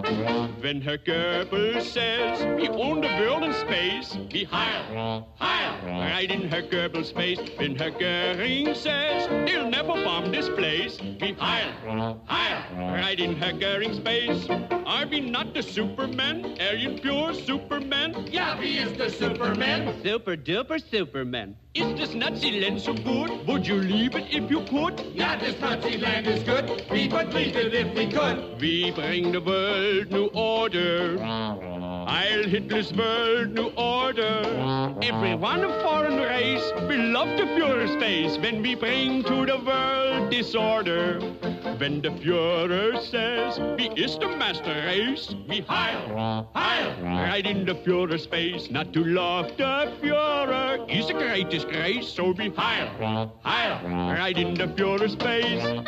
When Herr Goebbels says, we own the world in space, we Heil, Heil, right in Herr Goebbels' face. When Herr Goering says, they'll never bomb this place, we Heil, Heil, right in Herr Goering's face. Are we not the Superman? Aryan pure Superman? Yeah, we is the Superman. Super duper Superman. Is this Nazi land so good? Would you leave it if you could? Yeah, this Nazi land is good. We would leave it if we could. We bring the world new order. I'll hit this world new order. Everyone a foreign race will love the Führer's face when we bring to the world disorder. When the Führer says, we is the master race, we Heil, Heil, right in the Führer's face. Not to love the Führer is a greatest disgrace, so be Heil, Heil, right in the Führer's face.